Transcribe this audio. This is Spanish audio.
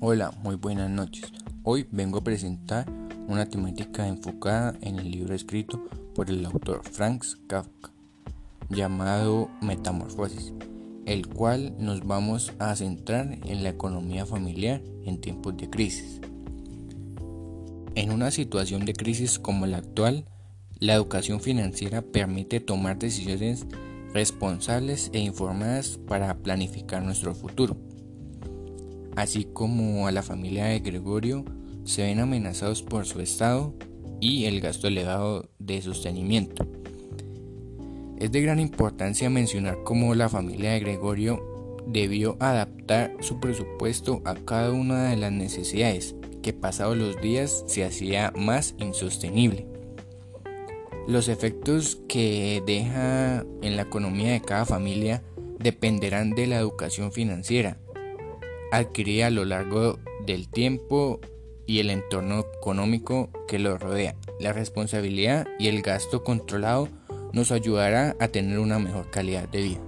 Hola, muy buenas noches. Hoy vengo a presentar una temática enfocada en el libro escrito por el autor Franz Kafka llamado Metamorfosis, el cual nos vamos a centrar en la economía familiar en tiempos de crisis. En una situación de crisis como la actual, la educación financiera permite tomar decisiones responsables e informadas para planificar nuestro futuro así como a la familia de Gregorio, se ven amenazados por su estado y el gasto elevado de sostenimiento. Es de gran importancia mencionar cómo la familia de Gregorio debió adaptar su presupuesto a cada una de las necesidades que pasados los días se hacía más insostenible. Los efectos que deja en la economía de cada familia dependerán de la educación financiera adquirida a lo largo del tiempo y el entorno económico que lo rodea. La responsabilidad y el gasto controlado nos ayudará a tener una mejor calidad de vida.